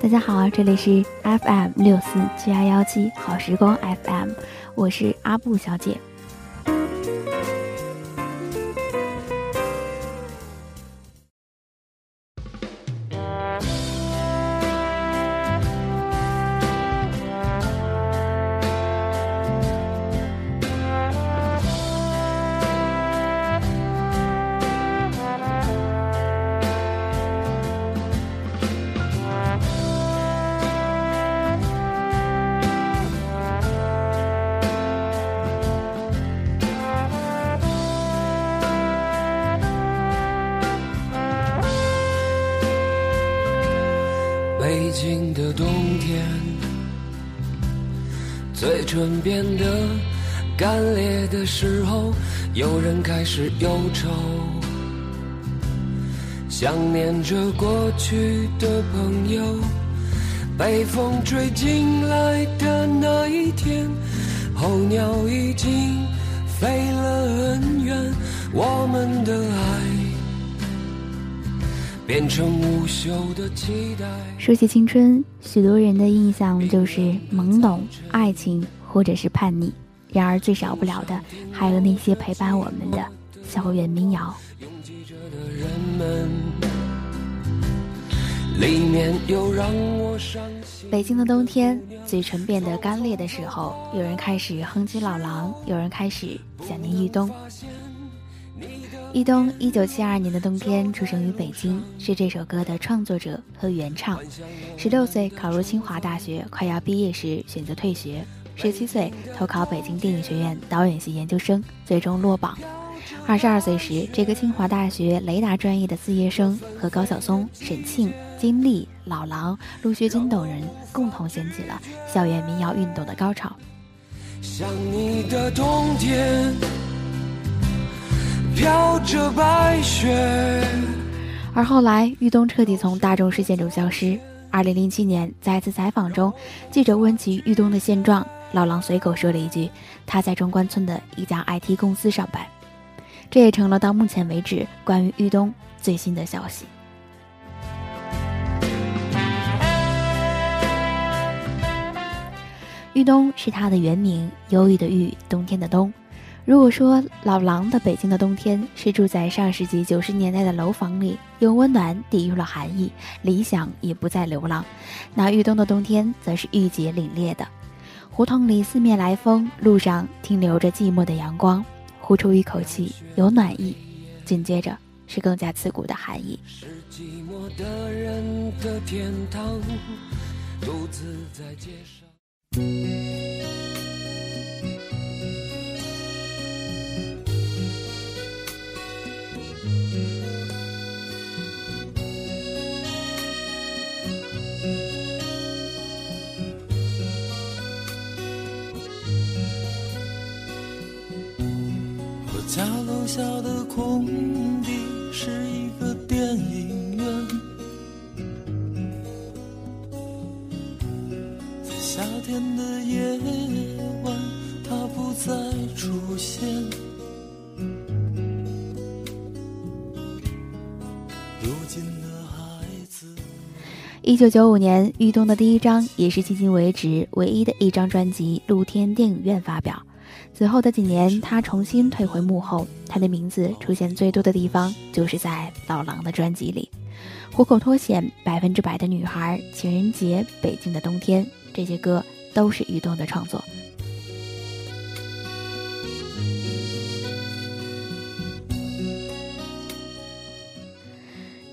大家好，这里是 FM 六四七幺幺七好时光 FM，我是阿布小姐。唇变得干裂的时候，有人开始忧愁，想念着过去的朋友。被风吹进来的那一天，候鸟已经飞了很远，我们的爱。变成无休的期待。说起青春，许多人的印象就是懵懂、爱情或者是叛逆。然而最少不了的，还有那些陪伴我们的校园民谣。北京的冬天，嘴唇变得干裂的时候，有人开始哼起老狼，有人开始想念玉东。一东，一九七二年的冬天出生于北京，是这首歌的创作者和原唱。十六岁考入清华大学，快要毕业时选择退学。十七岁投考北京电影学院导演系研究生，最终落榜。二十二岁时，这个清华大学雷达专业的毕业生和高晓松、沈庆、金立、老狼、陆学军等人共同掀起了校园民谣运动的高潮。像你的冬天。飘着白雪。而后来，玉东彻底从大众视线中消失。二零零七年，在一次采访中，记者问起玉东的现状，老狼随口说了一句：“他在中关村的一家 IT 公司上班。”这也成了到目前为止关于玉东最新的消息。玉东是他的原名，忧郁的郁，冬天的冬。如果说老狼的北京的冬天是住在上世纪九十年代的楼房里，用温暖抵御了寒意，理想也不再流浪，那豫东的冬天则是郁结凛冽的。胡同里四面来风，路上停留着寂寞的阳光，呼出一口气有暖意，紧接着是更加刺骨的寒意。是寂寞的人的天堂，独自在街上。家楼下的空地是一个电影院，在夏天的夜晚，它不再出现。如今的孩子，一九九五年，玉东的第一张，也是迄今为止唯一的一张专辑《露天电影院》发表。此后的几年，他重新退回幕后，他的名字出现最多的地方就是在老狼的专辑里，《虎口脱险》、《百分之百的女孩》、《情人节》、《北京的冬天》这些歌都是于东的创作。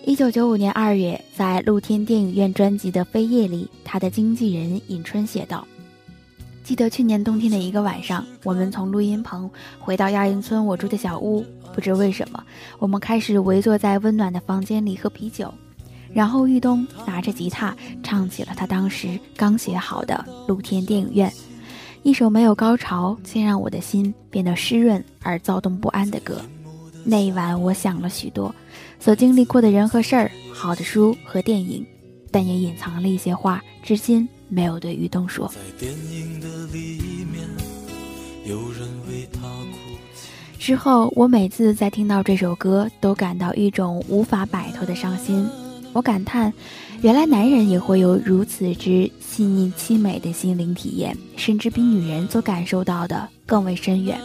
一九九五年二月，在露天电影院专辑的扉页里，他的经纪人尹春写道。记得去年冬天的一个晚上，我们从录音棚回到亚运村我住的小屋。不知为什么，我们开始围坐在温暖的房间里喝啤酒。然后玉东拿着吉他唱起了他当时刚写好的《露天电影院》，一首没有高潮，却让我的心变得湿润而躁动不安的歌。那一晚，我想了许多，所经历过的人和事儿，好的书和电影，但也隐藏了一些话，至今。没有对于东说。之后，我每次在听到这首歌，都感到一种无法摆脱的伤心。我感叹，原来男人也会有如此之细腻凄美的心灵体验，甚至比女人所感受到的更为深远。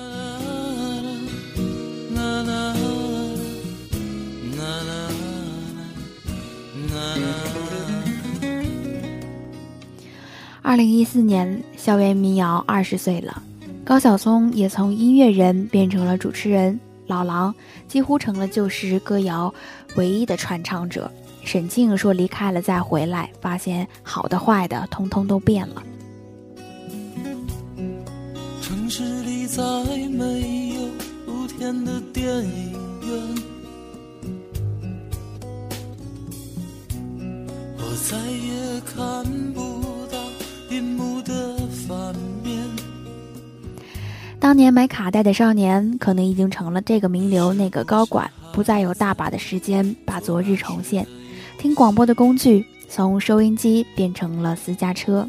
二零一四年，校园民谣二十岁了，高晓松也从音乐人变成了主持人，老狼几乎成了旧时歌谣唯一的传唱者。沈静说：“离开了再回来，发现好的坏的，通通都变了。”城市里再没有露天的电影院，我再也看不。当年买卡带的少年，可能已经成了这个名流那个高管，不再有大把的时间把昨日重现。听广播的工具从收音机变成了私家车。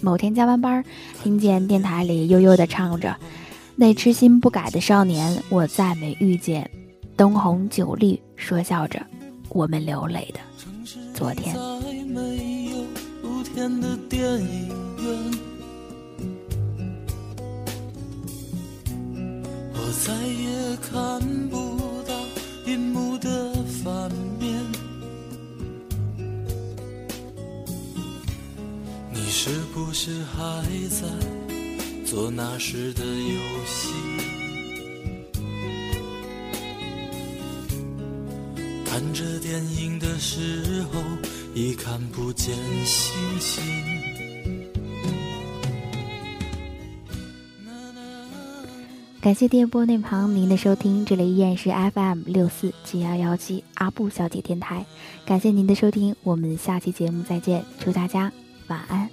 某天加完班，听见电台里悠悠地唱着：“那痴心不改的少年，我再没遇见。”灯红酒绿，说笑着，我们流泪的昨天。再也看不到银幕的反面。你是不是还在做那时的游戏？看着电影的时候，已看不见星星。感谢电波那旁您的收听，这里依然是 FM 六四七幺幺七阿布小姐电台。感谢您的收听，我们下期节目再见，祝大家晚安。